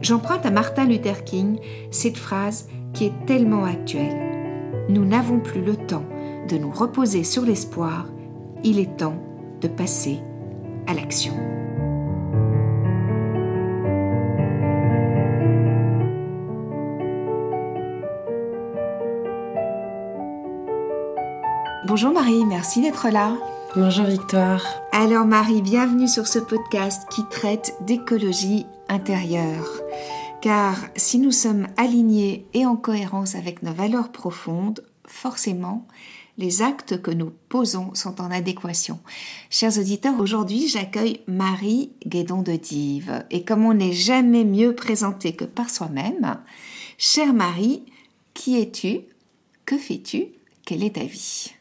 J'emprunte à Martin Luther King cette phrase qui est tellement actuelle. Nous n'avons plus le temps de nous reposer sur l'espoir, il est temps de passer à l'action. Bonjour Marie, merci d'être là. Bonjour Victoire. Alors Marie, bienvenue sur ce podcast qui traite d'écologie Car si nous sommes alignés et en cohérence avec nos valeurs profondes, forcément, les actes que nous posons sont en adéquation. Chers auditeurs, aujourd'hui j'accueille Marie Guédon de Dive. Et comme on n'est jamais mieux présenté que par soi-même, chère Marie, qui es-tu? Que fais-tu? Quelle est ta vie?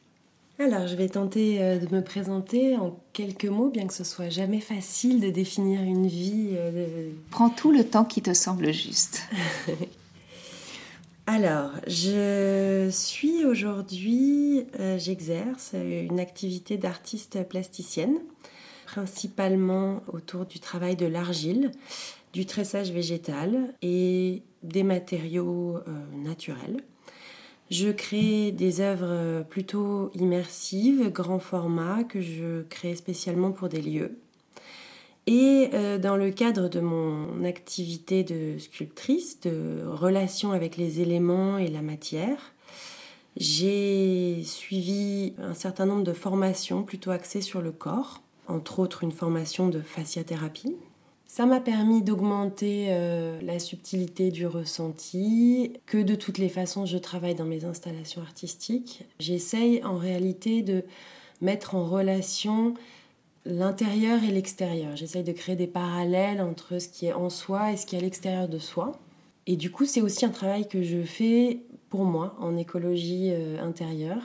Alors, je vais tenter euh, de me présenter en quelques mots, bien que ce soit jamais facile de définir une vie. Euh, Prends tout le temps qui te semble juste. Alors, je suis aujourd'hui, euh, j'exerce une activité d'artiste plasticienne, principalement autour du travail de l'argile, du tressage végétal et des matériaux naturels. Je crée des œuvres plutôt immersives, grand format, que je crée spécialement pour des lieux. Et euh, dans le cadre de mon activité de sculptrice, de relation avec les éléments et la matière, j'ai suivi un certain nombre de formations plutôt axées sur le corps, entre autres une formation de fasciathérapie, ça m'a permis d'augmenter euh, la subtilité du ressenti, que de toutes les façons je travaille dans mes installations artistiques. J'essaye en réalité de mettre en relation l'intérieur et l'extérieur. J'essaye de créer des parallèles entre ce qui est en soi et ce qui est à l'extérieur de soi. Et du coup, c'est aussi un travail que je fais pour moi en écologie euh, intérieure,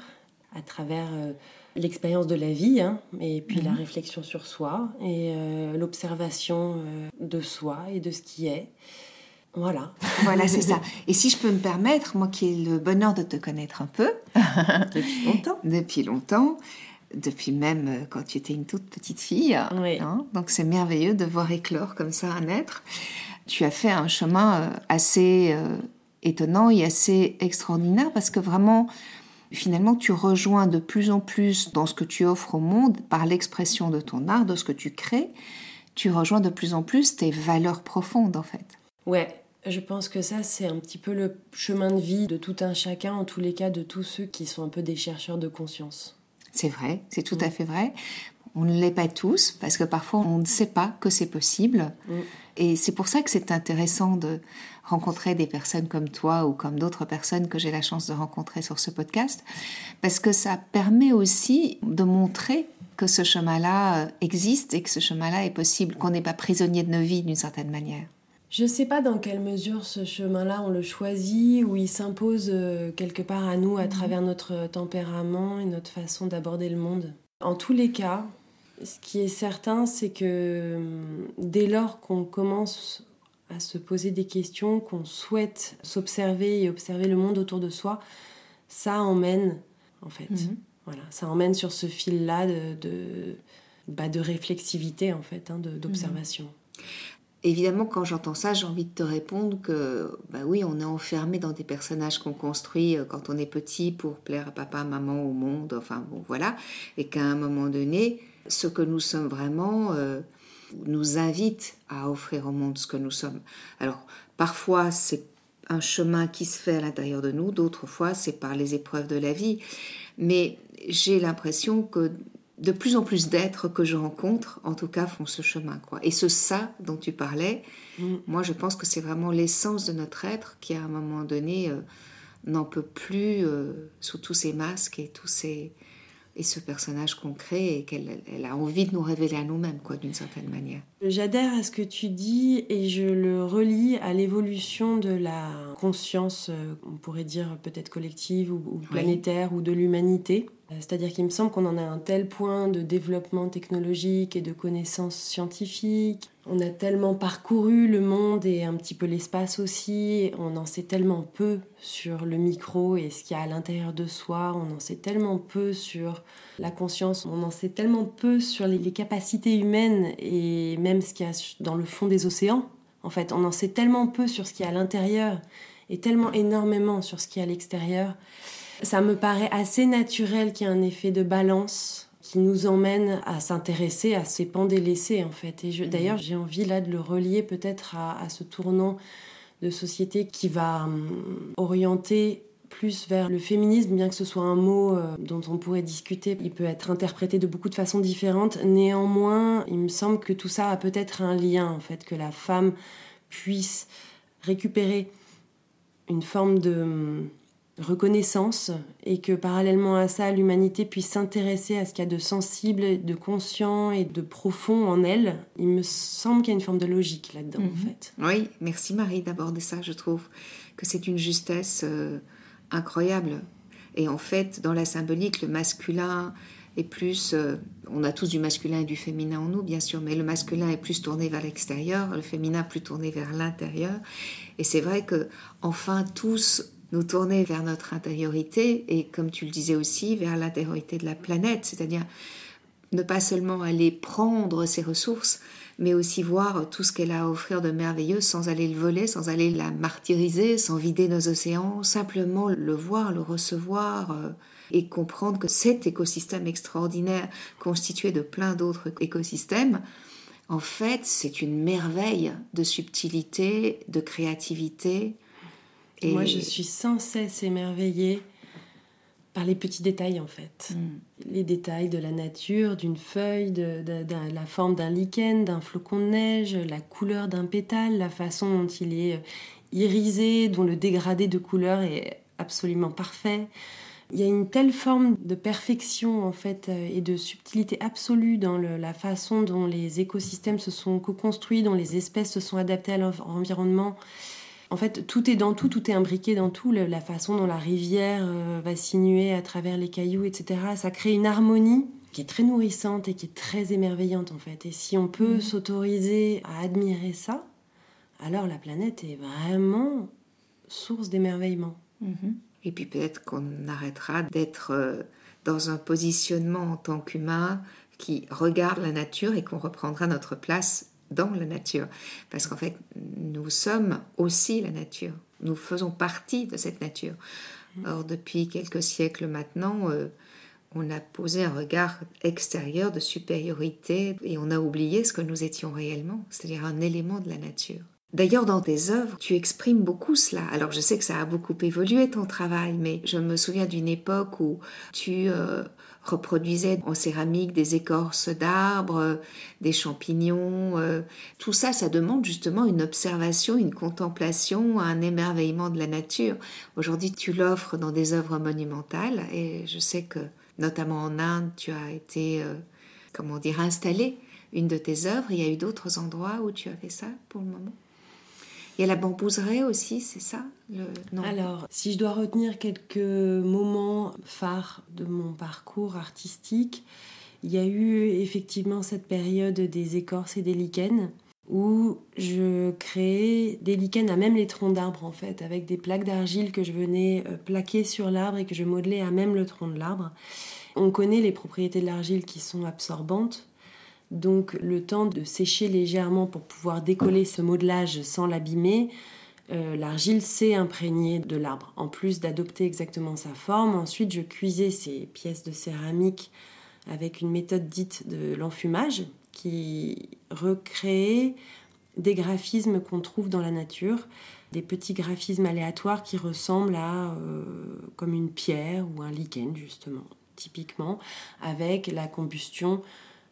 à travers... Euh, l'expérience de la vie, hein, et puis la mhm. réflexion sur soi, et euh, l'observation euh, de soi et de ce qui est. Voilà. Voilà, c'est ça. Et si je peux me permettre, moi qui ai le bonheur de te connaître un peu. depuis longtemps. depuis longtemps. Depuis même euh, quand tu étais une toute petite fille. Hein, donc c'est merveilleux de voir éclore comme ça un être. Tu as fait un chemin assez étonnant et assez extraordinaire parce que vraiment, finalement tu rejoins de plus en plus dans ce que tu offres au monde par l'expression de ton art, de ce que tu crées, tu rejoins de plus en plus tes valeurs profondes en fait. Ouais, je pense que ça c'est un petit peu le chemin de vie de tout un chacun, en tous les cas de tous ceux qui sont un peu des chercheurs de conscience. C'est vrai, c'est tout à mm. fait vrai. On ne l'est pas tous parce que parfois on ne sait pas que c'est possible. Mm. Et c'est pour ça que c'est intéressant de rencontrer des personnes comme toi ou comme d'autres personnes que j'ai la chance de rencontrer sur ce podcast, parce que ça permet aussi de montrer que ce chemin-là euh, existe et que ce chemin-là est possible, qu'on n'est pas prisonnier de nos vies d'une certaine manière. Je ne sais pas dans quelle mesure ce chemin-là, on le choisit ou il s'impose euh, quelque part à nous à mhm. travers notre tempérament et notre façon d'aborder le monde. En tous les cas, ce qui est certain, c'est que hum, dès lors qu'on commence à se poser des questions, qu'on souhaite s'observer et observer le monde autour de soi, ça emmène, en fait. Mhm. Voilà, ça emmène sur ce fil-là de, de, bah, de, réflexivité, en fait, hein, d'observation. Mhm. Évidemment, quand j'entends ça, j'ai envie de te répondre que, bah oui, on est enfermé dans des personnages qu'on construit euh, quand on est petit pour plaire à papa, maman, au monde, enfin bon, voilà, et qu'à un moment donné, ce que nous sommes vraiment, euh, nous invite à offrir au monde ce que nous sommes. Alors, parfois, c'est un chemin qui se fait à l'intérieur de nous, d'autres fois, c'est par les épreuves de la vie. Mais j'ai l'impression que de plus en plus d'êtres que je rencontre, en tout cas, font ce chemin. Quoi. Et ce ça dont tu parlais, mm. moi, je pense que c'est vraiment l'essence de notre être qui, à un moment donné, euh, n'en peut plus euh, sous tous ces masques et tous ces et ce personnage qu'on crée et qu'elle elle a envie de nous révéler à nous-mêmes, quoi, d'une certaine manière. J'adhère à ce que tu dis et je le relie à l'évolution de la conscience, euh, on pourrait dire peut-être collective ou, planétaire ou de l'humanité. Euh, c'est-à-dire qu'il me semble qu'on en a un tel point de développement technologique et de connaissances scientifiques. On a tellement parcouru le monde et un petit peu l'espace aussi. On en sait tellement peu sur le micro et ce qu'il y a à l'intérieur de soi. On en sait tellement peu sur la conscience. On en sait tellement peu sur les, capacités humaines et même ce qu'il y a dans le fond des océans. En fait, on en sait tellement peu sur ce qu'il y a à l'intérieur et tellement énormément sur ce qu'il y a à l'extérieur ça me paraît assez naturel qu'il y ait un effet de balance qui nous emmène à s'intéresser à ces pans délaissés en fait. Et d'ailleurs, j'ai envie là de le relier peut-être à, ce tournant de société qui va hum, orienter plus vers le féminisme, bien que ce soit un mot euh, dont on pourrait discuter. Il peut être interprété de beaucoup de façons différentes. Néanmoins, il me semble que tout ça a peut-être un lien, en fait, que la femme puisse récupérer une forme de hum, reconnaissance et que parallèlement à ça, l'humanité puisse s'intéresser à ce qu'il y a de sensible, de conscient et de profond en elle, il me semble qu'il y a une forme de logique là-dedans en mhm. fait. Oui, merci Marie d'aborder ça, je trouve que c'est une justesse euh, incroyable. Et en fait, dans la symbolique, le masculin est plus... Euh, on a tous du masculin et du féminin en nous, bien sûr, mais le masculin est plus tourné vers l'extérieur, le féminin plus tourné vers l'intérieur. Et c'est vrai que, enfin, tous nous tourner vers notre intériorité et, comme tu le disais aussi, vers l'intériorité de la planète, c'est-à-dire ne pas seulement aller prendre ses ressources, mais aussi voir tout ce qu'elle a à offrir de merveilleux sans aller le voler, sans aller la martyriser, sans vider nos océans, simplement le voir, le recevoir euh, et comprendre que cet écosystème extraordinaire constitué de plein d'autres écosystèmes, en fait, c'est une merveille de subtilité, de créativité, moi, je suis sans cesse émerveillée par les petits détails en fait. Mm. Les détails de la nature, d'une feuille, de, la forme d'un lichen, d'un flocon de neige, la couleur d'un pétale, la façon dont il est euh, irisé, dont le dégradé de couleur est absolument parfait. Il y a une telle forme de perfection en fait euh, et de subtilité absolue dans la façon dont les écosystèmes se sont co-construits, dont les espèces se sont adaptées à l'environnement en fait, tout est dans tout, tout est imbriqué dans tout. La façon dont la rivière euh, va sinuer à travers les cailloux, etc. Ça crée une harmonie qui est très nourrissante et qui est très émerveillante, en fait. Et si on peut mhm. s'autoriser à admirer ça, alors la planète est vraiment source d'émerveillement. Mhm. Et puis peut-être qu'on arrêtera d'être euh, dans un positionnement en tant qu'humain qui regarde la nature et qu'on reprendra notre place dans la nature. Parce qu'en fait, nous sommes aussi la nature. Nous faisons partie de cette nature. Mm. Or, depuis quelques siècles maintenant, euh, on a posé un regard extérieur de supériorité et on a oublié ce que nous étions réellement, c'est-à-dire un élément de la nature. D'ailleurs, dans tes œuvres, tu exprimes beaucoup cela. Alors, je sais que ça a beaucoup évolué ton travail, mais je me souviens d'une époque où tu euh, reproduisait en céramique des écorces d'arbres, des champignons. Euh, tout ça, ça demande justement une observation, une contemplation, un émerveillement de la nature. Aujourd'hui, tu l'offres dans des œuvres monumentales et je sais que, notamment en Inde, tu as été, euh, comment dire, installé une de tes œuvres. Il y a eu d'autres endroits où tu as fait ça pour le moment? Il y a la bambouseraie aussi, c'est ça Alors, si je dois retenir quelques moments phares de mon parcours artistique, il y a eu effectivement cette période des écorces et des lichens où je créais des lichens à même les troncs d'arbres en fait, avec des plaques d'argile que je venais euh, plaquer sur l'arbre et que je modelais à même le tronc de l'arbre. On connaît les propriétés de l'argile qui sont absorbantes, donc le temps de sécher légèrement pour pouvoir décoller ce modelage sans l'abîmer, euh, l'argile s'est imprégnée de l'arbre. En plus d'adopter exactement sa forme, ensuite je cuisais ces pièces de céramique avec une méthode dite de l'enfumage qui recréait des graphismes qu'on trouve dans la nature, des petits graphismes aléatoires qui ressemblent à euh, comme une pierre ou un lichen justement, typiquement, avec la combustion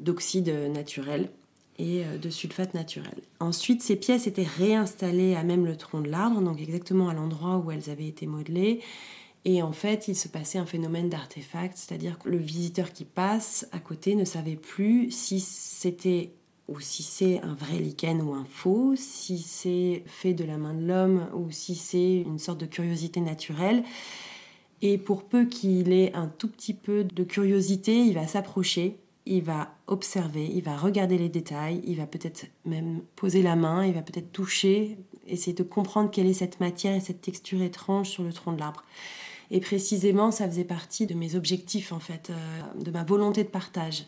d'oxyde naturel et euh, de sulfate naturel. Ensuite, ces pièces étaient réinstallées à même le tronc de l'arbre, donc exactement à l'endroit où elles avaient été modelées. Et en fait, il se passait un phénomène d'artefact, c'est-à-dire que le visiteur qui passe à côté ne savait plus si c'était ou si c'est un vrai lichen ou un faux, si c'est fait de la main de l'homme ou si c'est une sorte de curiosité naturelle. Et pour peu qu'il ait un tout petit peu de curiosité, il va s'approcher, il va observer, il va regarder les détails, il va peut-être même poser la main, il va peut-être toucher, essayer de comprendre quelle est cette matière et cette texture étrange sur le tronc de l'arbre. Et précisément, ça faisait partie de mes objectifs, en fait, euh, de ma volonté de partage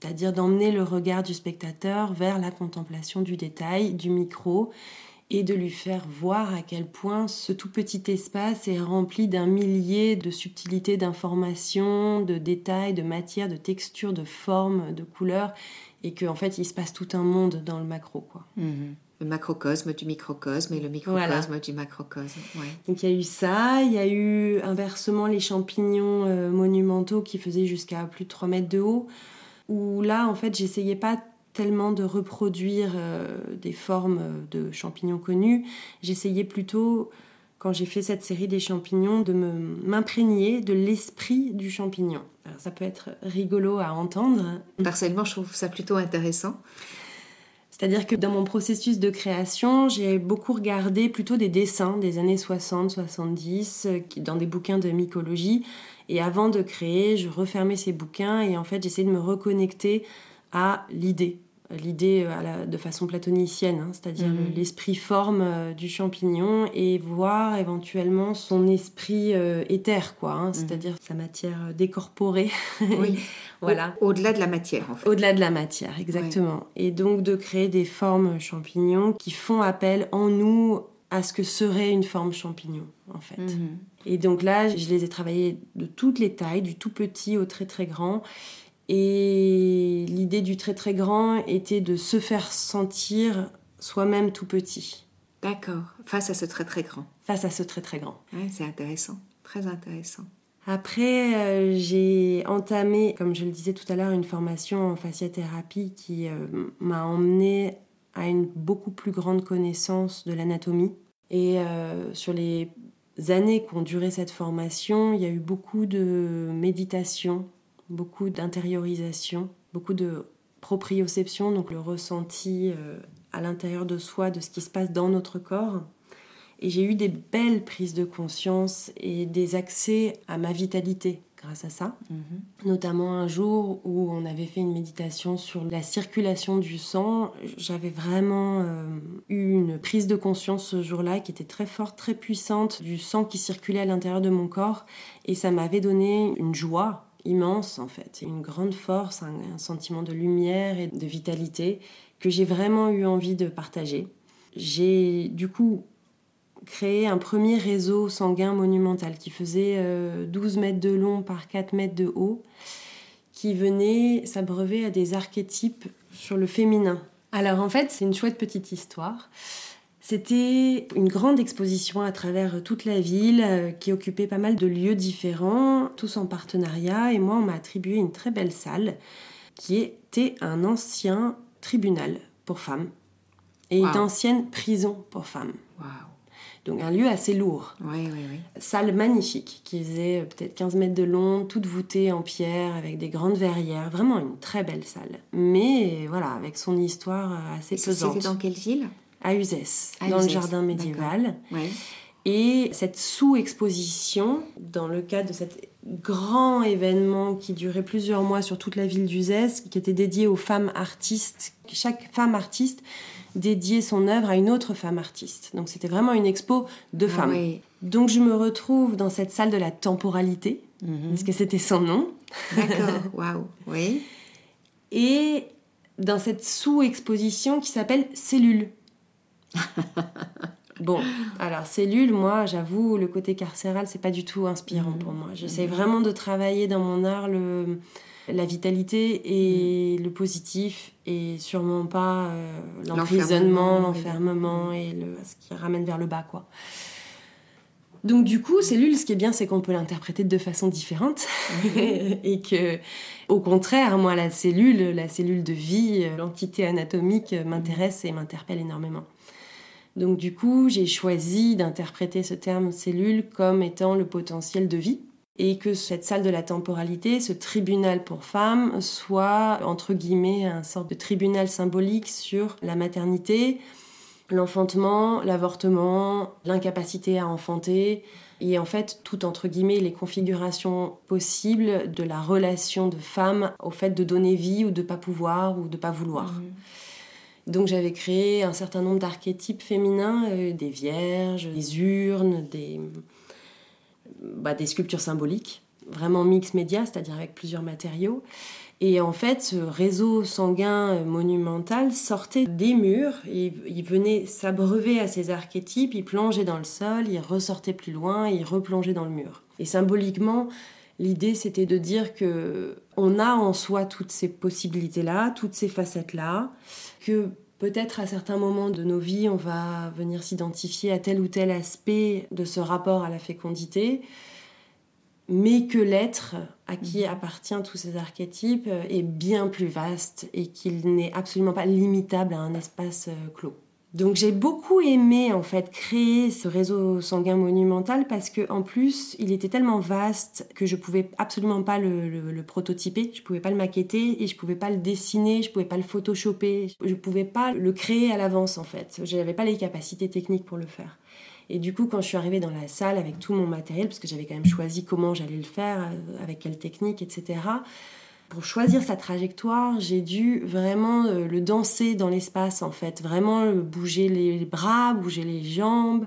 c'est-à-dire d'emmener le regard du spectateur vers la contemplation du détail, du micro, et de lui faire voir à quel point ce tout petit espace est rempli d'un millier de subtilités d'informations, de détails, de matières, de textures, de formes, de couleurs, et qu'en en fait il se passe tout un monde dans le macro. Quoi. Mhm. Le macrocosme du microcosme et le microcosme du macrocosme. Donc il y a eu ça, il y a eu inversement les champignons euh, monumentaux qui faisaient jusqu'à plus de 3 mètres de haut où là, en fait, j'essayais pas tellement de reproduire euh, des formes de champignons connus. J'essayais plutôt, quand j'ai fait cette série des champignons, de m'imprégner de l'esprit du champignon. Alors, ça peut être rigolo à entendre. Personnellement, je trouve ça plutôt intéressant. C'est-à-dire que dans mon processus de création, j'ai beaucoup regardé plutôt des dessins des années 60, 70, euh, dans des bouquins de mycologie, et avant de créer, je refermais ces bouquins et en fait, j'essayais de me reconnecter à l'idée, l'idée euh, de façon platonicienne, hein, c'est-à-dire mhm. l'esprit forme euh, du champignon et voir éventuellement son esprit euh, éther, quoi, hein, mhm. c'est-à-dire sa matière décorporée. Oui. voilà. Au-delà de la matière, en fait. Au-delà de la matière, exactement. Et donc de créer des formes champignons qui font appel en nous à ce que serait une forme champignon, en fait. Mhm. Et donc là, je les ai travaillés de toutes les tailles, du tout petit au très très grand. Et l'idée du très très grand était de se faire sentir soi-même tout petit. D'accord, face à ce très très grand. Face à ce très très grand. c'est intéressant, très intéressant. Après, euh, j'ai entamé, comme je le disais tout à l'heure, une formation en fasciathérapie qui euh, m'a emmené à une beaucoup plus grande connaissance de l'anatomie. Et euh, sur les années qu'ont duré cette formation, il y a eu beaucoup de méditation, beaucoup d'intériorisation, beaucoup de proprioception, donc le ressenti euh, à l'intérieur de soi de ce qui se passe dans notre corps. Et j'ai eu des belles prises de conscience et des accès à ma vitalité grâce à ça. Mhm. Notamment un jour où on avait fait une méditation sur la circulation du sang. J'avais vraiment euh, eu une prise de conscience ce jour-là qui était très forte, très puissante du sang qui circulait à l'intérieur de mon corps. Et ça m'avait donné une joie immense en fait, une grande force, un sentiment de lumière et de vitalité que j'ai vraiment eu envie de partager. J'ai du coup créé un premier réseau sanguin monumental qui faisait 12 euh, mètres de long par 4 mètres de haut, qui venait s'abreuver à des archétypes sur le féminin. Alors en fait, c'est une chouette petite histoire. C'était une grande exposition à travers toute la ville euh, qui occupait pas mal de lieux différents, tous en partenariat, et moi on m'a attribué une très belle salle qui était un ancien tribunal pour femmes et une ancienne prison pour femmes. Donc un lieu assez lourd. Oui, oui, oui. Salle magnifique, qui faisait euh, peut-être 15 mètres de long, toute voûtée en pierre, avec des grandes verrières. Vraiment une très belle salle. Mais voilà, avec son histoire euh, assez pesante. C'était dans quelle ville? À Uzès, dans le jardin médiéval. Et cette sous-exposition, dans le cadre de cet grand événement qui durait plusieurs mois sur toute la ville d'Uzès, qui était dédié aux femmes artistes, chaque femme artiste dédier son œuvre à une autre femme artiste. Donc c'était vraiment une expo de ah femmes. Donc je me retrouve dans cette salle de la temporalité, mhm. parce que c'était son nom. D'accord, waouh, oui. Et dans cette sous-exposition qui s'appelle Cellule. bon, alors Cellule, moi, j'avoue, le côté carcéral, c'est pas du tout inspirant mhm. pour moi. J'essaie mhm. vraiment de travailler dans mon art le la vitalité et mm. le positif et sûrement pas euh, l'emprisonnement, l'enfermement et le, ce qui ramène vers le bas quoi. Donc du coup, cellule, ce qui est bien, c'est qu'on peut l'interpréter de façon différente mm-hmm. et que, au contraire, moi, la cellule, la cellule de vie, l'entité anatomique m'intéresse et m'interpelle énormément. Donc du coup, j'ai choisi d'interpréter ce terme cellule comme étant le potentiel de vie et que cette salle de la temporalité, ce tribunal pour femmes, soit entre guillemets un sorte de tribunal symbolique sur la maternité, l'enfantement, l'avortement, l'incapacité à enfanter, et en fait tout entre guillemets les configurations possibles de la relation de femme au fait de donner vie ou de pas pouvoir ou de pas vouloir. Mhm. Donc j'avais créé un certain nombre d'archétypes féminins, euh, des vierges, des urnes, des, bah, des sculptures symboliques, vraiment mix média, c'est-à-dire avec plusieurs matériaux. Et en fait, ce réseau sanguin euh, monumental sortait des murs, il venait s'abreuver à ces archétypes, il plongeait dans le sol, il ressortait plus loin, il replongeait dans le mur. Et symboliquement, l'idée c'était de dire que on a en soi toutes ces possibilités-là, toutes ces facettes-là, que peut-être à certains moments de nos vies, on va venir s'identifier à tel ou tel aspect de ce rapport à la fécondité, mais que l'être à qui mhm. appartient tous ces archétypes est bien plus vaste et qu'il n'est absolument pas limitable à un espace euh, clos. Donc j'ai beaucoup aimé en fait créer ce réseau sanguin monumental parce que en plus il était tellement vaste que je pouvais absolument pas le, prototyper, je pouvais pas le maqueter et je pouvais pas le dessiner, je pouvais pas le photoshopper, je pouvais pas le créer à l'avance en fait. Je n'avais pas les capacités techniques pour le faire. Et du coup, quand je suis arrivée dans la salle avec tout mon matériel, parce que j'avais quand même choisi comment j'allais le faire, euh, avec quelle technique, etc., pour choisir sa trajectoire, j'ai dû vraiment euh, le danser dans l'espace, en fait. Vraiment bouger les bras, bouger les jambes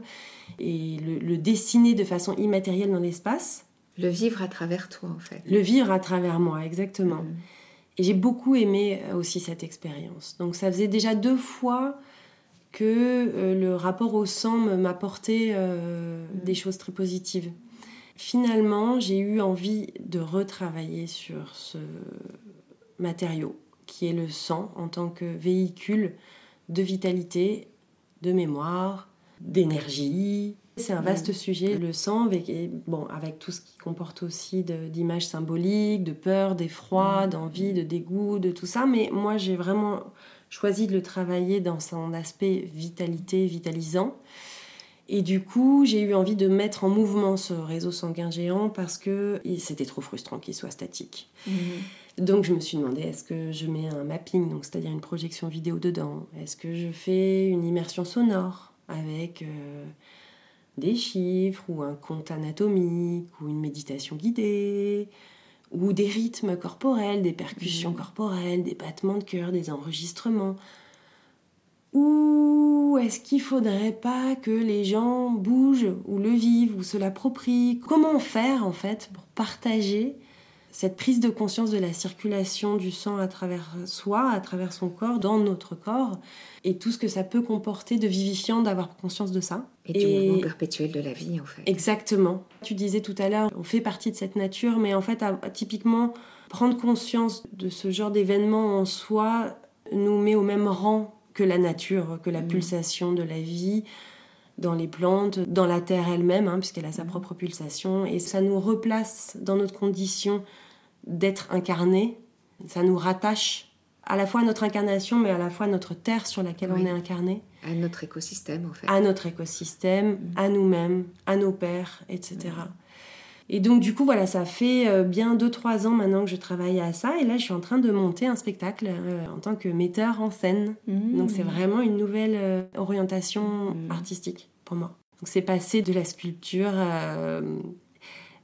et le, dessiner de façon immatérielle dans l'espace. Le vivre à travers toi, en fait. Le vivre à travers moi, exactement. Et j'ai beaucoup aimé euh, aussi cette expérience. Donc ça faisait déjà deux fois que euh, le rapport au sang m'apportait des choses très positives. Finalement, j'ai eu envie de retravailler sur ce matériau qui est le sang en tant que véhicule de vitalité, de mémoire, d'énergie. C'est un vaste mm. sujet, le sang, avec, bon, avec tout ce qui comporte aussi d'images symboliques, de peur, d'effroi, mm. d'envie, de dégoût, de tout ça. Mais moi, j'ai vraiment choisi de le travailler dans son aspect vitalité, vitalisant. Et du coup, j'ai eu envie de mettre en mouvement ce réseau sanguin géant parce que c'était trop frustrant qu'il soit statique. Mhm. Donc je me suis demandé, est-ce que je mets un mapping, donc c'est-à-dire une projection vidéo dedans? Est-ce que je fais une immersion sonore avec euh, des chiffres ou un compte anatomique ou une méditation guidée ou des rythmes corporels, des percussions mhm. corporelles, des battements de cœur, des enregistrements? Ou est-ce qu'il faudrait pas que les gens bougent ou le vivent ou se l'approprient? Comment faire en fait pour partager cette prise de conscience de la circulation du sang à travers soi, à travers son corps, dans notre corps, et tout ce que ça peut comporter de vivifiant d'avoir conscience de ça? Et, du mouvement perpétuel de la vie, en fait. Exactement. Tu disais tout à l'heure, on fait partie de cette nature, mais en fait, typiquement, prendre conscience de ce genre d'événement en soi nous met au même rang que la nature, que la mm. pulsation de la vie dans les plantes, dans la terre elle-même, hein, puisqu'elle a sa mm. propre pulsation. Et ça nous replace dans notre condition d'être incarné. Ça nous rattache à la fois à notre incarnation, mais à la fois à notre terre sur laquelle on est incarné. À notre écosystème, en fait. À notre écosystème, mm. à nous-mêmes, à nos pères, etc. Et donc, du coup, voilà, ça fait euh, bien 2-3 ans maintenant que je travaille à ça. Et là, je suis en train de monter un spectacle euh, en tant que metteur en scène. Mmh. Donc, c'est vraiment une nouvelle euh, orientation mmh. artistique pour moi. Donc, c'est passé de la sculpture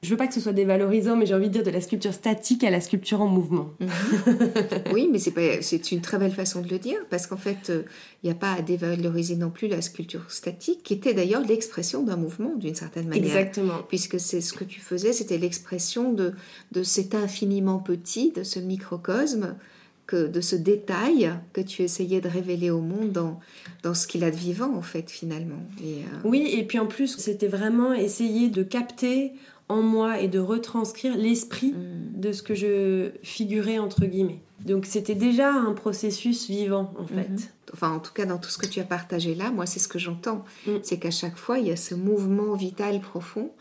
je veux pas que ce soit dévalorisant, mais j'ai envie de dire de la sculpture statique à la sculpture en mouvement. Mhm. oui, mais c'est une très belle façon de le dire, parce qu'en fait, il euh, n'y a pas à dévaloriser non plus la sculpture statique, qui était d'ailleurs l'expression d'un mouvement d'une certaine manière. Exactement. Puisque c'est ce que tu faisais, c'était l'expression de, de cet infiniment petit, de ce microcosme, que, de ce détail que tu essayais de révéler au monde dans, dans ce qu'il a de vivant, en fait, finalement. Et, euh, Oui, et puis en plus, c'était vraiment essayer de capter en moi et de retranscrire l'esprit mm. de ce que je figurais entre guillemets. Donc c'était déjà un processus vivant en fait. Mm-hmm. Enfin en tout cas dans tout ce que tu as partagé là, moi c'est ce que j'entends. Mm. C'est qu'à chaque fois il y a ce mouvement vital profond,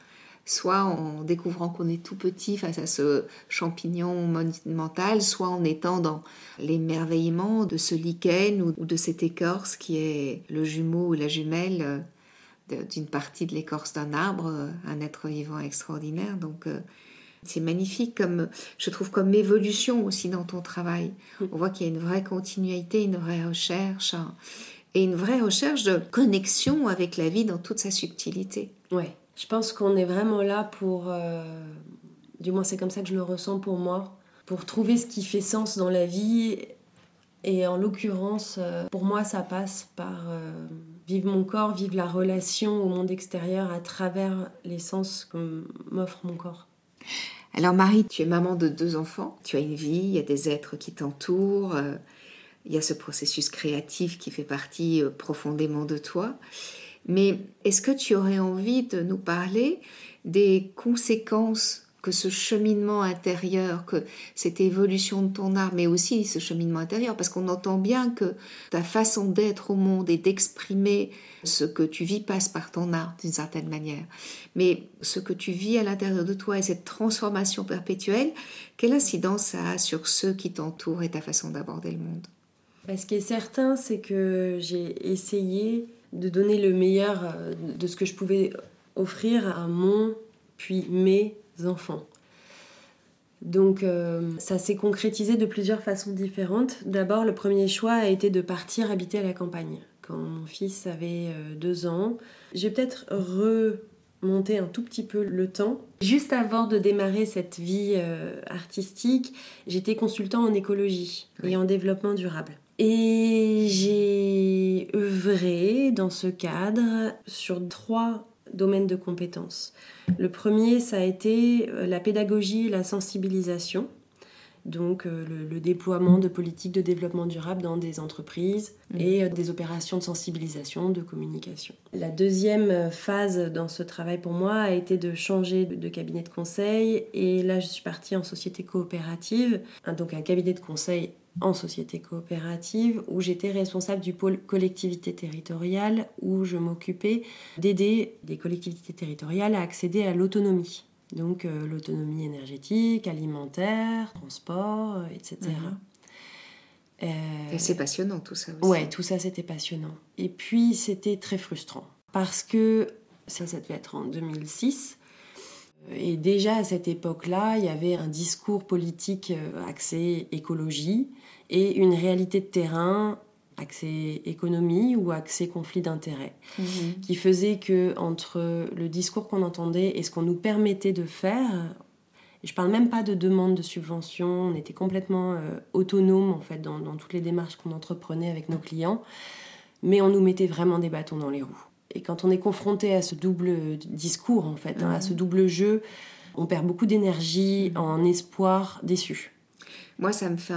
soit en découvrant qu'on est tout petit face à ce champignon monumental, soit en étant dans l'émerveillement de ce lichen ou de cette écorce qui est le jumeau ou la jumelle euh, d'une partie de l'écorce d'un arbre, euh, un être vivant extraordinaire. Donc euh, c'est magnifique comme je trouve comme évolution aussi dans ton travail. On voit qu'il y a une vraie continuité, une vraie recherche hein, et une vraie recherche de connexion avec la vie dans toute sa subtilité. Ouais. Je pense qu'on est vraiment là pour, euh, du moins c'est comme ça que je le ressens pour moi, pour trouver ce qui fait sens dans la vie. Et en l'occurrence, pour moi, ça passe par euh, vivre mon corps, vivre la relation au monde extérieur à travers les sens que m'offre mon corps. Alors Marie, tu es maman de deux enfants, tu as une vie, il y a des êtres qui t'entourent, il y a ce processus créatif qui fait partie profondément de toi. Mais est-ce que tu aurais envie de nous parler des conséquences que ce cheminement intérieur, que cette évolution de ton art, mais aussi ce cheminement intérieur, parce qu'on entend bien que ta façon d'être au monde et d'exprimer ce que tu vis passe par ton art d'une certaine manière. Mais ce que tu vis à l'intérieur de toi et cette transformation perpétuelle, quelle incidence ça a sur ceux qui t'entourent et ta façon d'aborder le monde? Ce qui est certain, c'est que j'ai essayé de donner le meilleur euh, de ce que je pouvais offrir à mon, puis mes enfants. Donc euh, ça s'est concrétisé de plusieurs façons différentes. D'abord, le premier choix a été de partir habiter à la campagne. Quand mon fils avait euh, deux ans, j'ai peut-être remonté un tout petit peu le temps. Juste avant de démarrer cette vie artistique, j'étais consultant en écologie et en développement durable. Et j'ai œuvré dans ce cadre sur trois domaines de compétences. Le premier, ça a été euh, la pédagogie et la sensibilisation donc euh, le, déploiement de politiques de développement durable dans des entreprises mmh. et euh, des opérations de sensibilisation, de communication. La deuxième phase dans ce travail pour moi a été de changer de, cabinet de conseil et là je suis partie en société coopérative, donc un cabinet de conseil en société coopérative où j'étais responsable du pôle collectivité territoriale où je m'occupais d'aider des collectivités territoriales à accéder à l'autonomie. Donc euh, l'autonomie énergétique, alimentaire, transport, euh, etc. Mhm. Euh, Et c'est passionnant tout ça aussi. Ouais, tout ça c'était passionnant. Et puis c'était très frustrant parce que ça, ça devait être en 2006. Et déjà à cette époque-là, il y avait un discours politique axé écologie et une réalité de terrain accès économie ou accès conflit d'intérêts, mhm. qui faisait que entre le discours qu'on entendait et ce qu'on nous permettait de faire, je parle même pas de demande de subvention, on était complètement euh, autonome en fait dans, toutes les démarches qu'on entreprenait avec nos clients, mais on nous mettait vraiment des bâtons dans les roues. Et quand on est confronté à ce double discours en fait, hein, à ce double jeu, on perd beaucoup d'énergie mhm. en espoir déçu. Moi, ça me fait,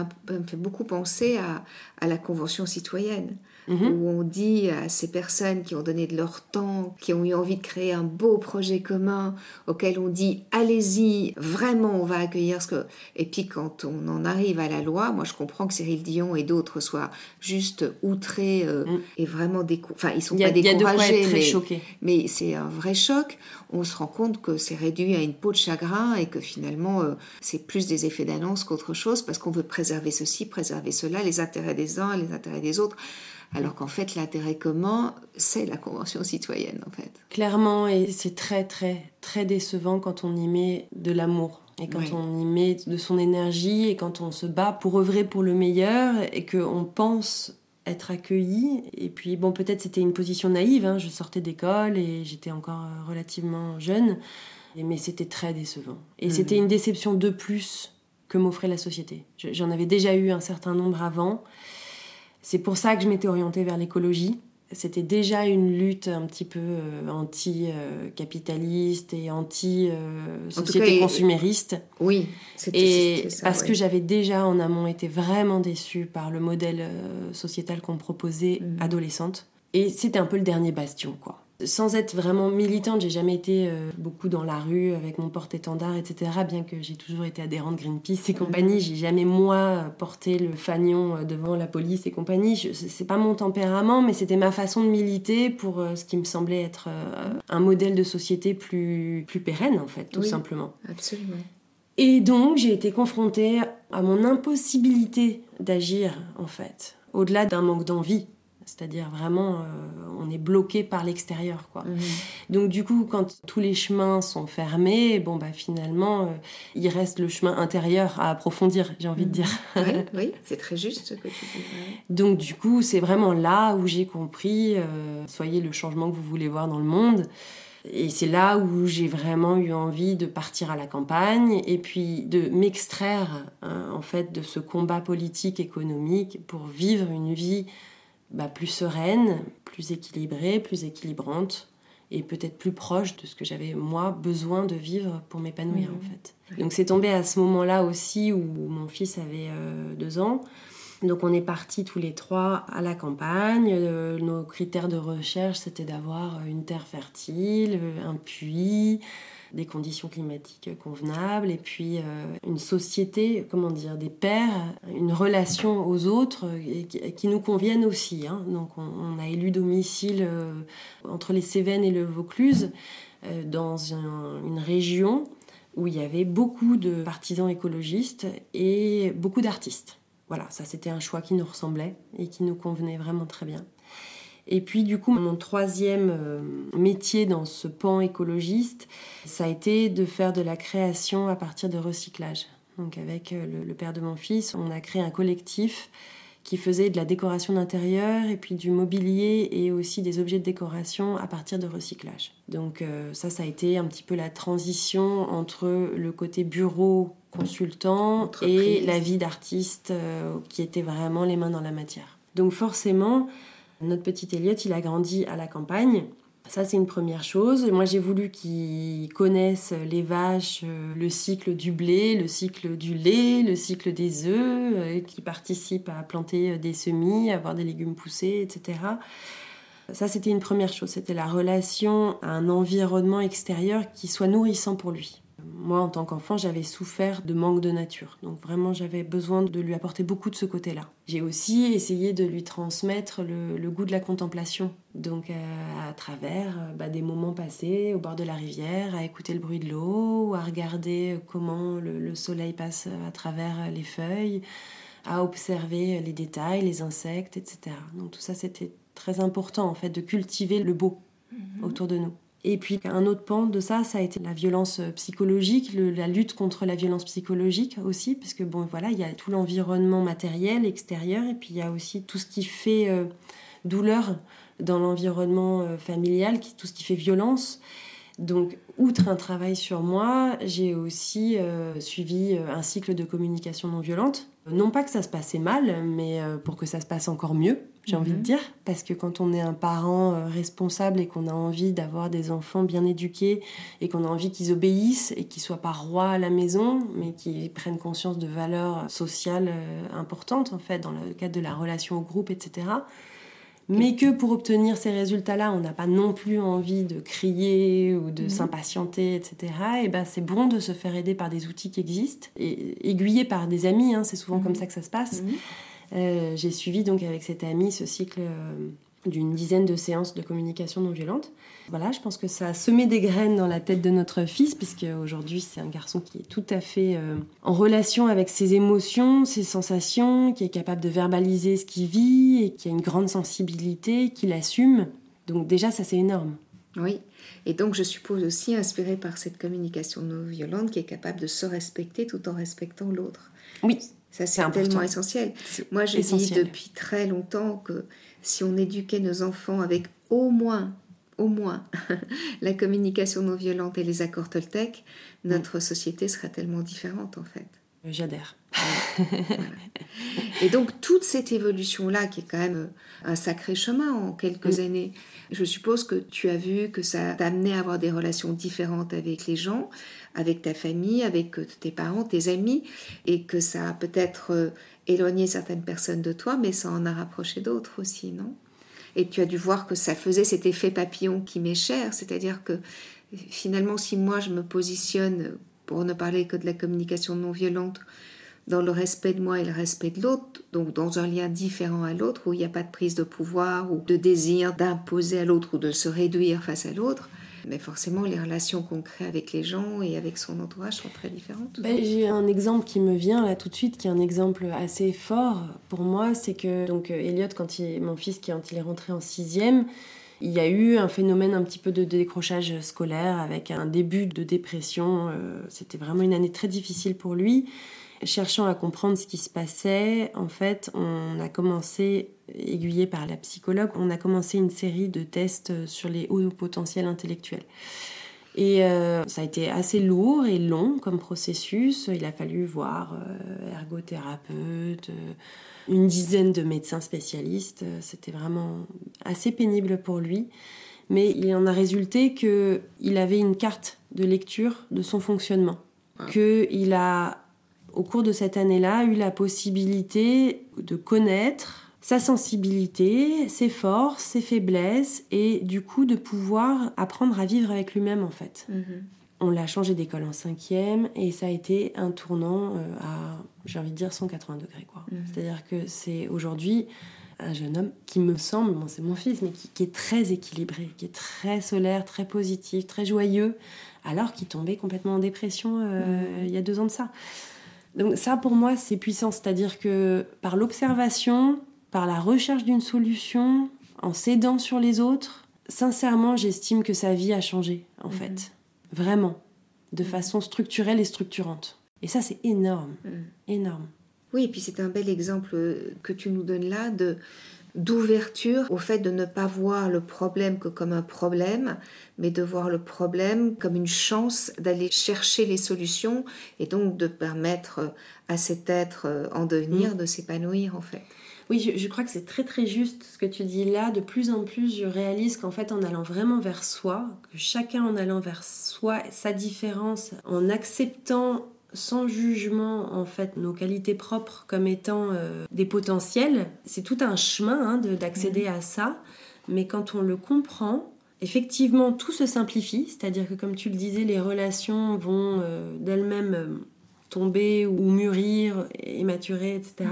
beaucoup penser à la Convention citoyenne. Mhm. où on dit à ces personnes qui ont donné de leur temps, qui ont eu envie de créer un beau projet commun, auquel on dit allez-y, vraiment on va accueillir ce que... Et puis quand on en arrive à la loi, moi je comprends que Cyril Dion et d'autres soient juste outrés euh, mm. et vraiment découragés. Enfin, ils sont pas découragés, mais, mais c'est un vrai choc. On se rend compte que c'est réduit à une peau de chagrin et que finalement euh, c'est plus des effets d'annonce qu'autre chose parce qu'on veut préserver ceci, préserver cela, les intérêts des uns, les intérêts des autres alors qu'en fait l'intérêt commun, c'est la Convention citoyenne en fait. Clairement, et c'est très très très décevant quand on y met de l'amour. Et quand on y met de son énergie et quand on se bat pour œuvrer pour le meilleur et qu'on pense être accueilli. Et puis, bon, peut-être c'était une position naïve. Hein. Je sortais d'école et j'étais encore relativement jeune. Mais c'était très décevant. Et mhm. c'était une déception de plus que m'offrait la société. J'en avais déjà eu un certain nombre avant. C'est pour ça que je m'étais orientée vers l'écologie. C'était déjà une lutte un petit peu euh, anti-capitaliste et anti-société consumériste. Oui, Et ça, parce que j'avais déjà en amont été vraiment déçue par le modèle euh, sociétal qu'on proposait mm. adolescente. Et c'était un peu le dernier bastion, quoi. Sans être vraiment militante, j'ai jamais été euh, beaucoup dans la rue avec mon porte-étendard, etc. Bien que j'ai toujours été adhérente Greenpeace et compagnie, j'ai jamais moi porté le fanion euh, devant la police et compagnie. C'est pas mon tempérament, mais c'était ma façon de militer pour euh, ce qui me semblait être un modèle de société plus, plus pérenne, en fait, tout simplement. Absolument. Et donc, j'ai été confrontée à mon impossibilité d'agir, en fait, au-delà d'un manque d'envie. C'est-à-dire vraiment, euh, on est bloqué par l'extérieur, quoi. Mhm. Donc du coup, quand tous les chemins sont fermés, bon bah finalement, euh, il reste le chemin intérieur à approfondir, j'ai envie de dire. Mhm. oui, oui c'est très juste ce que tu dis. Donc du coup, c'est vraiment là où j'ai compris, euh, soyez le changement que vous voulez voir dans le monde. Et c'est là où j'ai vraiment eu envie de partir à la campagne et puis de m'extraire hein, en fait de ce combat politique économique pour vivre une vie bah, plus sereine, plus équilibrée, plus équilibrante et peut-être plus proche de ce que j'avais moi besoin de vivre pour m'épanouir en fait. Donc c'est tombé à ce moment-là aussi où mon fils avait euh, deux ans. Donc on est partis tous les trois à la campagne. Euh, nos critères de recherche c'était d'avoir une terre fertile, un puits, des conditions climatiques convenables et puis euh, une société, comment dire, des pères, une relation aux autres qui, nous conviennent aussi. Hein. Donc on, a élu domicile euh, entre les Cévennes et le Vaucluse euh, dans une région où il y avait beaucoup de partisans écologistes et beaucoup d'artistes. Voilà, ça c'était un choix qui nous ressemblait et qui nous convenait vraiment très bien. Et puis du coup, mon troisième euh, métier dans ce pan écologiste, ça a été de faire de la création à partir de recyclage. Donc avec euh, le, père de mon fils, on a créé un collectif qui faisait de la décoration d'intérieur et puis du mobilier et aussi des objets de décoration à partir de recyclage. Donc euh, ça, ça a été un petit peu la transition entre le côté bureau consultant et la vie d'artiste qui était vraiment les mains dans la matière. Donc forcément, notre petit Elliot, il a grandi à la campagne. Ça, c'est une première chose. Moi, j'ai voulu qu'il connaisse les vaches, euh, le cycle du blé, le cycle du lait, le cycle des œufs, euh, qu'il participe à planter euh, des semis, à voir des légumes pousser, etc. Ça, c'était une première chose. C'était la relation à un environnement extérieur qui soit nourrissant pour lui. Moi, en tant qu'enfant, j'avais souffert de manque de nature. Donc vraiment, j'avais besoin de lui apporter beaucoup de ce côté-là. J'ai aussi essayé de lui transmettre le, goût de la contemplation. Donc euh, à travers euh, bah, des moments passés au bord de la rivière, à écouter le bruit de l'eau, à regarder comment le, soleil passe à travers les feuilles, à observer les détails, les insectes, etc. Donc tout ça, c'était très important en fait de cultiver le beau mhm. autour de nous. Et puis un autre pan de ça, ça a été la violence euh, psychologique, la lutte contre la violence psychologique aussi, parce que bon voilà, il y a tout l'environnement matériel, extérieur, et puis il y a aussi tout ce qui fait euh, douleur dans l'environnement euh, familial, tout ce qui fait violence. Donc, outre un travail sur moi, j'ai aussi suivi un cycle de communication non violente. Non pas que ça se passait mal, mais pour que ça se passe encore mieux j'ai envie de mhm. dire, parce que quand on est un parent euh, responsable et qu'on a envie d'avoir des enfants bien éduqués et qu'on a envie qu'ils obéissent et qu'ils soient pas rois à la maison, mais qu'ils prennent conscience de valeurs sociales euh, importantes en fait dans le cadre de la relation au groupe, etc. Mais que pour obtenir ces résultats-là, on n'a pas non plus envie de crier ou de mhm. s'impatienter, etc. Et ben c'est bon de se faire aider par des outils qui existent et aiguillés par des amis. Hein, c'est souvent comme mhm. ça que ça se passe. Euh, j'ai suivi donc avec cette amie ce cycle euh, d'une dizaine de séances de communication non violente. Voilà, je pense que ça a semé des graines dans la tête de notre fils, puisque aujourd'hui c'est un garçon qui est tout à fait euh, en relation avec ses émotions, ses sensations, qui est capable de verbaliser ce qu'il vit et qui a une grande sensibilité, qui l'assume. Donc déjà ça c'est énorme. Oui, et donc je suppose aussi inspiré par cette communication non violente qui est capable de se respecter tout en respectant l'autre. Oui, ça, c'est tellement essentiel. Moi, je dis depuis très longtemps que si on éduquait nos enfants avec au moins, au moins, la communication non violente et les accords Toltec, notre mm. société serait tellement différente, en fait. J'adhère. Et donc, toute cette évolution-là, qui est quand même un sacré chemin en quelques mm. années, je suppose que tu as vu que ça t'a amené à avoir des relations différentes avec les gens, avec ta famille, avec euh, tes parents, tes amis, et que ça a peut-être euh, éloigné certaines personnes de toi, mais ça en a rapproché d'autres aussi, non? Et tu as dû voir que ça faisait cet effet papillon qui m'est cher, c'est-à-dire que finalement, si moi je me positionne, pour ne parler que de la communication non violente, dans le respect de moi et le respect de l'autre, donc dans un lien différent à l'autre, où il n'y a pas de prise de pouvoir ou de désir d'imposer à l'autre ou de se réduire face à l'autre, mais forcément les relations qu'on crée avec les gens et avec son entourage sont très différentes. Ben, J'ai un exemple qui me vient là tout de suite, qui est un exemple assez fort pour moi, c'est que donc Elliot, quand il, mon fils, quand il est rentré en sixième, il y a eu un phénomène un petit peu de décrochage scolaire avec un début de dépression. Euh, c'était vraiment une année très difficile pour lui cherchant à comprendre ce qui se passait, en fait, on a commencé, aiguillé par la psychologue, on a commencé une série de tests sur les hauts potentiels intellectuels. Et euh, ça a été assez lourd et long comme processus. Il a fallu voir euh, ergothérapeute, une dizaine de médecins spécialistes. C'était vraiment assez pénible pour lui. Mais il en a résulté qu'il avait une carte de lecture de son fonctionnement. Qu'il a au cours de cette année-là, eu la possibilité de connaître sa sensibilité, ses forces, ses faiblesses, et du coup de pouvoir apprendre à vivre avec lui-même en fait. Mhm. On l'a changé d'école en cinquième et ça a été un tournant euh, à, j'ai envie de dire, 180 degrés. quoi. Mhm. C'est-à-dire que c'est aujourd'hui un jeune homme qui me semble, bon, c'est mon fils, mais qui, est très équilibré, qui est très solaire, très positif, très joyeux, alors qu'il tombait complètement en dépression euh, mhm. il y a deux ans de ça. Donc ça, pour moi, c'est puissant. C'est-à-dire que par l'observation, par la recherche d'une solution, en s'aidant sur les autres, sincèrement, j'estime que sa vie a changé, en mhm. fait. Vraiment. De façon structurelle et structurante. Et ça, c'est énorme. Mhm. Énorme. Oui, et puis c'est un bel exemple que tu nous donnes là de d'ouverture au fait de ne pas voir le problème que comme un problème, mais de voir le problème comme une chance d'aller chercher les solutions et donc de permettre à cet être en devenir mm. de s'épanouir en fait. Oui, je, crois que c'est très très juste ce que tu dis là. De plus en plus, je réalise qu'en fait, en allant vraiment vers soi, que chacun en allant vers soi, sa différence, en acceptant sans jugement en fait nos qualités propres comme étant euh, des potentiels. C'est tout un chemin hein, d'accéder à ça, mais quand on le comprend, effectivement tout se simplifie, c'est-à-dire que comme tu le disais, les relations vont euh, d'elles-mêmes euh, tomber ou mûrir et maturer, etc.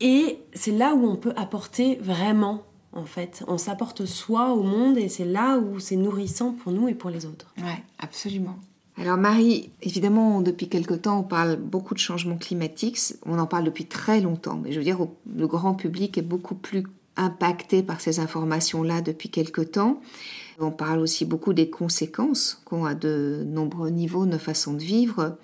Et c'est là où on peut apporter vraiment en fait. On s'apporte soi au monde et c'est là où c'est nourrissant pour nous et pour les autres. Ouais, absolument. Alors Marie, évidemment, depuis quelque temps, on parle beaucoup de changements climatiques. On en parle depuis très longtemps, mais je veux dire, le grand public est beaucoup plus impacté par ces informations-là depuis quelque temps. On parle aussi beaucoup des conséquences qu'ont à de nombreux niveaux nos façons de vivre.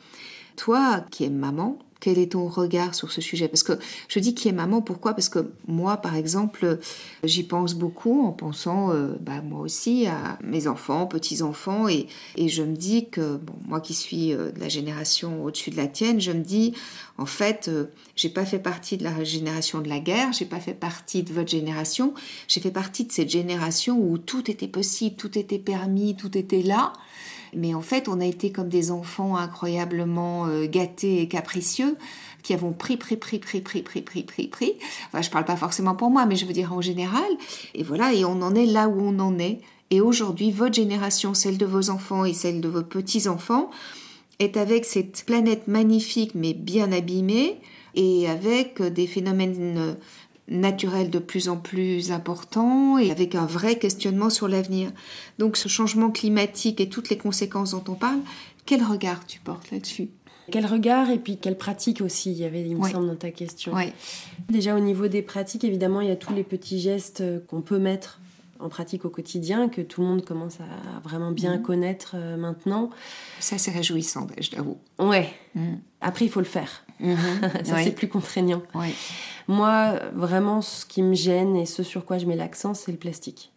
Toi, qui es maman, quel est ton regard sur ce sujet? Parce que je dis qui est maman, pourquoi? Parce que moi, par exemple, j'y pense beaucoup en pensant, euh, bah, moi aussi, à mes enfants, petits-enfants, et, et, je me dis que, moi qui suis euh, de la génération au-dessus de la tienne, je me dis, en fait, euh, j'ai pas fait partie de la génération de la guerre, j'ai pas fait partie de votre génération, j'ai fait partie de cette génération où tout était possible, tout était permis, tout était là. Mais en fait, on a été comme des enfants incroyablement euh, gâtés et capricieux qui avons pris, pris, pris, pris, pris, pris, pris, pris, pris. Enfin, je parle pas forcément pour moi, mais je veux dire en général. Et voilà, et on en est là où on en est. Et aujourd'hui, votre génération, celle de vos enfants et celle de vos petits-enfants, est avec cette planète magnifique mais bien abîmée et avec des phénomènes naturel de plus en plus important et avec un vrai questionnement sur l'avenir. Donc ce changement climatique et toutes les conséquences dont on parle, quel regard tu portes là-dessus? Quel regard et puis quelle pratique aussi, il y avait, il me semble, dans ta question. Déjà au niveau des pratiques, évidemment, il y a tous les petits gestes qu'on peut mettre en pratique au quotidien, que tout le monde commence à vraiment bien mhm. connaître euh, maintenant. Ça, c'est réjouissant, je t'avoue. Ouais. Mhm. Après, il faut le faire. Mhm. Ça, c'est plus contraignant. Moi, vraiment, ce qui me gêne et ce sur quoi je mets l'accent, c'est le plastique.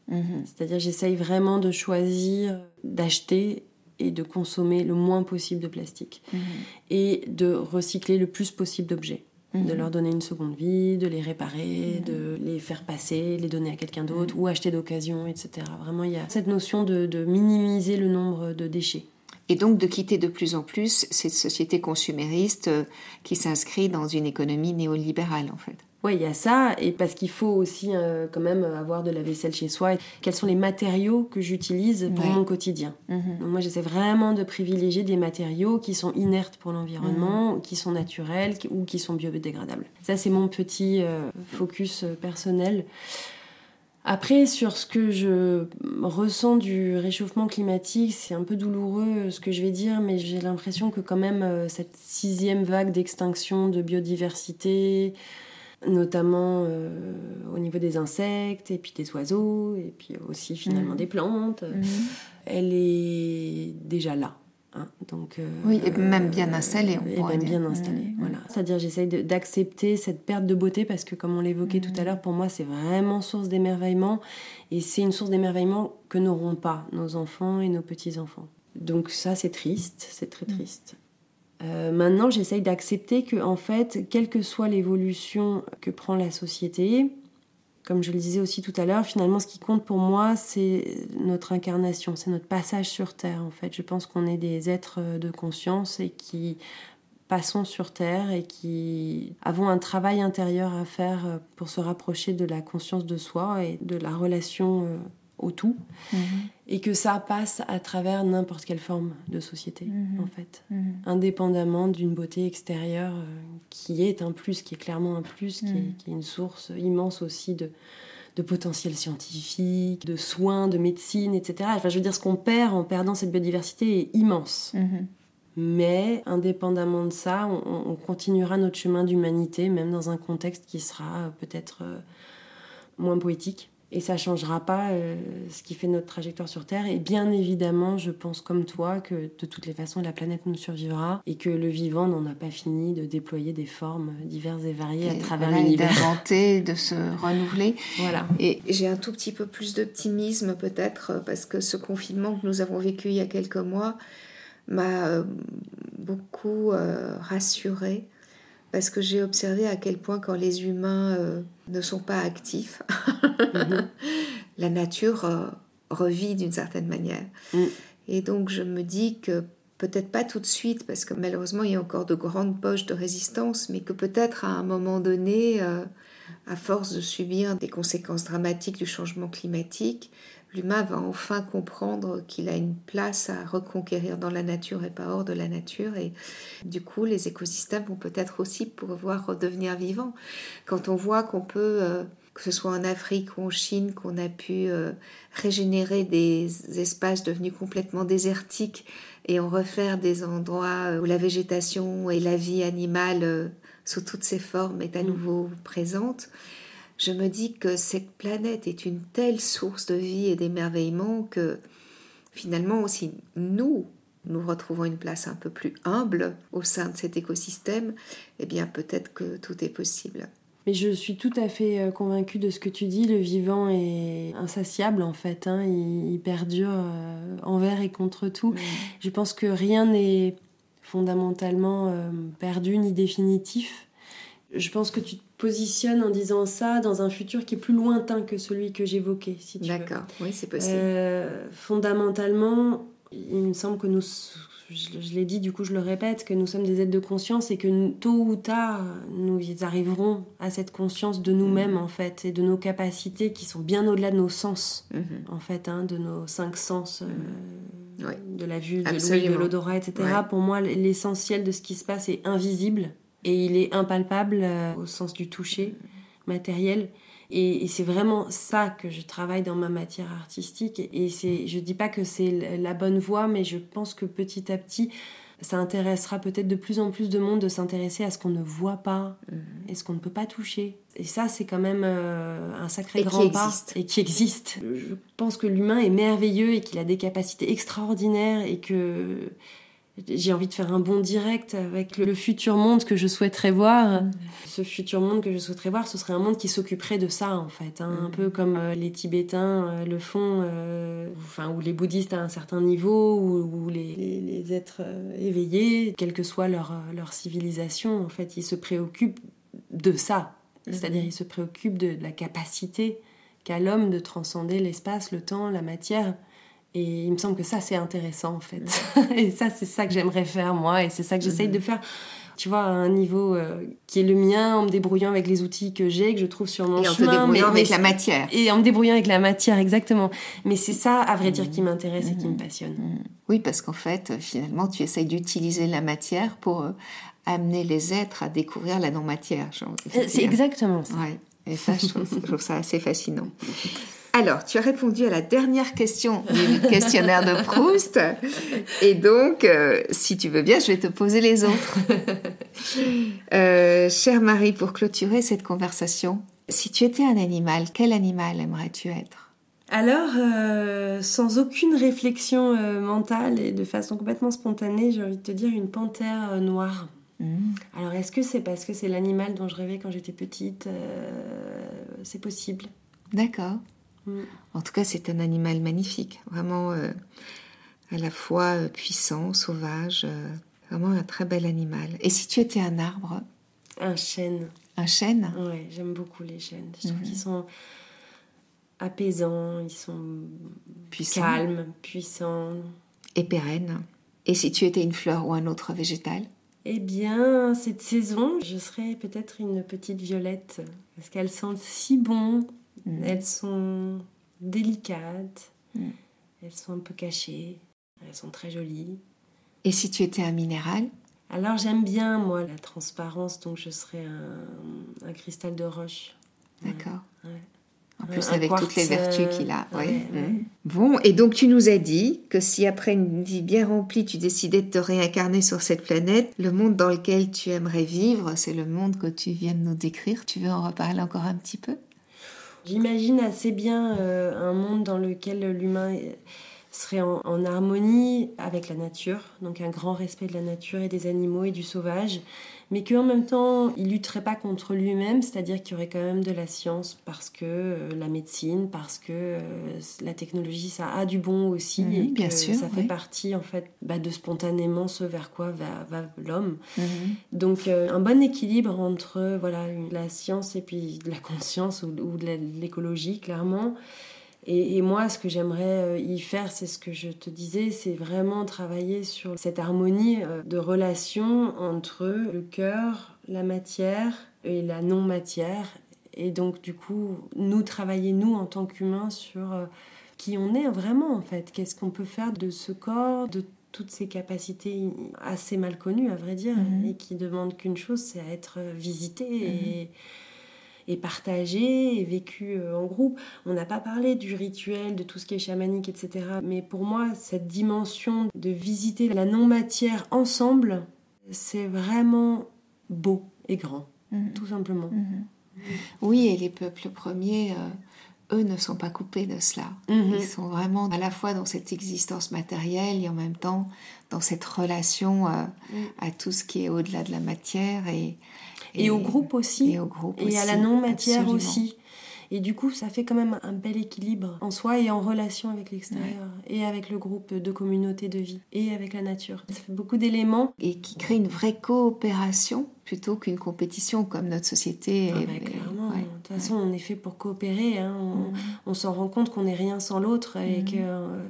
C'est-à-dire, j'essaye vraiment de choisir d'acheter et de consommer le moins possible de plastique et de recycler le plus possible d'objets de mhm. leur donner une seconde vie, de les réparer, mhm. de les faire passer, les donner à quelqu'un d'autre mhm. ou acheter d'occasion, etc. Vraiment, il y a cette notion de, minimiser le nombre de déchets. Et donc de quitter de plus en plus cette société consumériste euh, qui s'inscrit dans une économie néolibérale, en fait. Ouais, il y a ça, et parce qu'il faut aussi euh, quand même avoir de la vaisselle chez soi. Quels sont les matériaux que j'utilise pour mon quotidien Mhm. Donc Moi, j'essaie vraiment de privilégier des matériaux qui sont inertes pour l'environnement, qui sont naturels ou qui sont biodégradables. Ça, c'est mon petit euh, focus personnel. Après, sur ce que je ressens du réchauffement climatique, c'est un peu douloureux euh, ce que je vais dire, mais j'ai l'impression que quand même euh, cette sixième vague d'extinction de biodiversité, notamment euh, au niveau des insectes et puis des oiseaux et puis aussi finalement Mhm. des plantes, Mhm. elle est déjà là. Hein. Donc, euh, Oui, et même bien installée, on et même bien installée, Mhm. voilà. C'est-à-dire j'essaye d'accepter cette perte de beauté parce que comme on l'évoquait tout à l'heure, pour moi c'est vraiment source d'émerveillement et c'est une source d'émerveillement que n'auront pas nos enfants et nos petits-enfants. Donc ça c'est triste, c'est très Mhm. triste. Euh, maintenant, j'essaye d'accepter que, en fait, quelle que soit l'évolution que prend la société, comme je le disais aussi tout à l'heure, finalement, ce qui compte pour moi, c'est notre incarnation, c'est notre passage sur Terre, en fait. Je pense qu'on est des êtres euh, de conscience et qui passons sur Terre et qui avons un travail intérieur à faire euh, pour se rapprocher de la conscience de soi et de la relation euh, au tout, Mhm. et que ça passe à travers n'importe quelle forme de société, Mhm. en fait Mhm. indépendamment d'une beauté extérieure euh, qui est un plus, qui est clairement un plus, qui, est, qui est une source immense aussi de, de potentiel scientifique, de soins, de médecine, etc. Enfin, je veux dire, ce qu'on perd en perdant cette biodiversité est immense. Mais indépendamment de ça, on, on continuera notre chemin d'humanité, même dans un contexte qui sera euh, peut-être euh, moins poétique. Et ça changera pas euh, ce qui fait notre trajectoire sur Terre. Et bien évidemment, je pense comme toi que de toutes les façons, la planète nous survivra et que le vivant n'en a pas fini de déployer des formes diverses et variées à travers voilà, l'univers. d'inventer, de se renouveler. Voilà. Et j'ai un tout petit peu plus d'optimisme peut-être parce que ce confinement que nous avons vécu il y a quelques mois m'a euh, beaucoup euh, rassurée parce que j'ai observé à quel point quand les humains euh, ne sont pas actifs, Mhm. la nature euh, revit d'une certaine manière. Mm. Et donc je me dis que peut-être pas tout de suite, parce que malheureusement il y a encore de grandes poches de résistance, mais que peut-être à un moment donné, euh, à force de subir des conséquences dramatiques du changement climatique, l'humain va enfin comprendre qu'il a une place à reconquérir dans la nature et pas hors de la nature. Et du coup, les écosystèmes vont peut-être aussi pouvoir redevenir vivants. Quand on voit qu'on peut, euh, que ce soit en Afrique ou en Chine, qu'on a pu euh, régénérer des espaces devenus complètement désertiques et en refaire des endroits où la végétation et la vie animale euh, sous toutes ses formes est à Mm. nouveau présente, je me dis que cette planète est une telle source de vie et d'émerveillement que finalement aussi nous, nous retrouvons une place un peu plus humble au sein de cet écosystème, eh bien peut-être que tout est possible. Mais je suis tout à fait euh, convaincue de ce que tu dis. Le vivant est insatiable en fait. hein. Il, il perdure euh, envers et contre tout. Je pense que rien n'est fondamentalement euh, perdu ni définitif. Je pense que tu te positionnes en disant ça dans un futur qui est plus lointain que celui que j'évoquais, si tu veux. D'accord, oui, c'est possible. Euh, fondamentalement, il me semble que nous, je, l'ai dit, du coup je le répète, que nous sommes des êtres de conscience et que tôt ou tard, nous arriverons à cette conscience de nous-mêmes Mhm. en fait et de nos capacités qui sont bien au-delà de nos sens Mhm. en fait, hein, de nos cinq sens, euh, Oui. de la vue, de l'ouïe, de l'odorat, etc. Ouais. Pour moi, l'essentiel de ce qui se passe est invisible et il est impalpable euh, au sens du toucher matériel. Et, et c'est vraiment ça que je travaille dans ma matière artistique. Et c'est, je dis pas que c'est la bonne voie, mais je pense que petit à petit, ça intéressera peut-être de plus en plus de monde de s'intéresser à ce qu'on ne voit pas Mhm. et ce qu'on ne peut pas toucher. Et ça, c'est quand même euh, un sacré Et grand pas. Et qui existe. Je pense que l'humain est merveilleux et qu'il a des capacités extraordinaires et que j'ai envie de faire un bond direct avec le, le futur monde que je souhaiterais voir. Mhm. Ce futur monde que je souhaiterais voir, ce serait un monde qui s'occuperait de ça, en fait. hein. Un Mhm. peu comme euh, les Tibétains euh, le font, euh, enfin, ou les bouddhistes à un certain niveau, ou, ou les, les- les êtres éveillés, quelle que soit leur, leur civilisation, en fait, ils se préoccupent de ça. Mhm. C'est-à-dire, ils se préoccupent de, de la capacité qu'a l'homme de transcender l'espace, le temps, la matière. Et il me semble que ça, c'est intéressant, en fait. et ça, c'est ça que j'aimerais faire, moi. Et c'est ça que j'essaye Mhm. de faire tu vois, à un niveau euh, qui est le mien, en me débrouillant avec les outils que j'ai, que je trouve sur mon et en chemin. te débrouillant mais- avec mais la matière. Et en me débrouillant avec la matière, exactement. Mais c'est ça, à vrai dire, qui m'intéresse et qui Mhm. me passionne. Oui, parce qu'en fait, euh, finalement, tu essayes d'utiliser la matière pour euh, amener les êtres à découvrir la non-matière. C'est exactement ça. Ouais. Et ça, je trouve, je trouve ça assez fascinant. Alors, tu as répondu à la dernière question du questionnaire de Proust. Et donc, euh, si tu veux bien, je vais te poser les autres. Euh, chère Marie, pour clôturer cette conversation, si tu étais un animal, quel animal aimerais-tu être? Alors, euh, sans aucune réflexion euh, mentale et de façon complètement spontanée, j'ai envie de te dire une panthère noire. Hmm, Alors, est-ce que c'est parce que c'est l'animal dont je rêvais quand j'étais petite? C'est possible. D'accord. Mm. En tout cas, c'est un animal magnifique, vraiment euh, à la fois euh, puissant, sauvage, euh, vraiment un très bel animal. Et si tu étais un arbre, Un chêne. un chêne? Ouais, j'aime beaucoup les chênes. Je trouve Mhm. qu'ils sont apaisants, ils sont puissant calmes, puissants. et pérenne. Et si tu étais une fleur ou un autre végétal? Eh bien, cette saison, je serais peut-être une petite violette, parce qu'elles sentent si bon, Mm. elles sont délicates, Mm. elles sont un peu cachées, elles sont très jolies. Et si tu étais un minéral? Alors j'aime bien, moi, la transparence, donc je serais un, un cristal de roche. D'accord. ouais. En plus, Un avec quartz, toutes les vertus euh, qu'il a. ouais. Mm. Bon, et donc tu nous as dit que si après une vie bien remplie, tu décidais de te réincarner sur cette planète, le monde dans lequel tu aimerais vivre, c'est le monde que tu viens de nous décrire. Tu veux en reparler encore un petit peu? J'imagine assez bien euh, un monde dans lequel l'humain serait en, en harmonie avec la nature, donc un grand respect de la nature et des animaux et du sauvage, mais qu'en même temps, il lutterait pas contre lui-même, c'est-à-dire qu'il y aurait quand même de la science parce que euh, la médecine, parce que euh, la technologie, ça a du bon aussi, Mhm, et bien que sûr, ça fait oui. partie en fait bah, de spontanément ce vers quoi va, va l'homme. Mhm. Donc euh, un bon équilibre entre voilà la science et puis de la conscience ou, de l'écologie clairement. Et, et moi, ce que j'aimerais euh, y faire, c'est ce que je te disais, c'est vraiment travailler sur cette harmonie euh, de relation entre le cœur, la matière et la non-matière. Et donc, du coup, nous travailler, nous, en tant qu'humains, sur euh, qui on est vraiment, en fait. Qu'est-ce qu'on peut faire de ce corps, de toutes ces capacités assez mal connues, à vrai dire, Mhm. et qui demandent qu'une chose, c'est à être visité et, et partagé et vécu euh, en groupe. On n'a pas parlé du rituel, de tout ce qui est chamanique, etc. Mais pour moi, cette dimension de visiter la non-matière ensemble, c'est vraiment beau et grand, Mhm. tout simplement. Mhm. Oui, et les peuples premiers, euh, eux, ne sont pas coupés de cela. Mhm. Ils sont vraiment à la fois dans cette existence matérielle et en même temps dans cette relation euh, Mm. à tout ce qui est au-delà de la matière et, Et au groupe aussi. Et au groupe et à la non-matière aussi. Et du coup, ça fait quand même un bel équilibre en soi et en relation avec l'extérieur, et avec le groupe de communauté de vie, et avec la nature. Ça fait beaucoup d'éléments. Et qui crée une vraie coopération plutôt qu'une compétition comme notre société. Ah bah, est- clairement, ouais. de toute façon, on est fait pour coopérer. hein. On, on s'en rend compte qu'on n'est rien sans l'autre et que euh,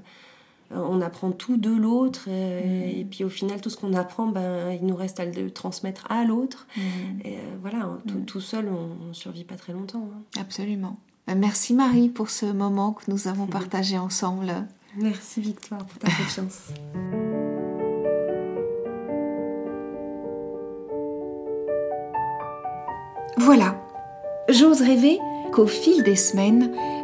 on apprend tout de l'autre. euh, Mhm. Et puis au final, tout ce qu'on apprend, ben, il nous reste à le transmettre à l'autre. Et euh, voilà, tout, Mhm. tout seul, on ne survit pas très longtemps. hein. Absolument. Ben, Merci Marie pour ce moment que nous avons partagé ensemble. Merci Victoire pour ta confiance. Voilà, j'ose rêver qu'au fil des semaines,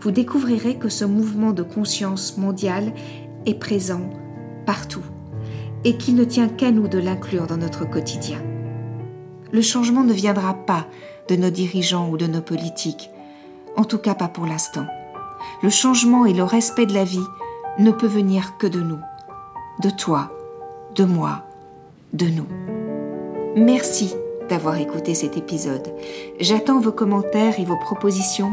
vous découvrirez que ce mouvement de conscience mondiale est présent partout et qu'il ne tient qu'à nous de l'inclure dans notre quotidien. Le changement ne viendra pas de nos dirigeants ou de nos politiques, en tout cas pas pour l'instant. Le changement et le respect de la vie ne peut venir que de nous, de toi, de moi, de nous. Merci d'avoir écouté cet épisode. J'attends vos commentaires et vos propositions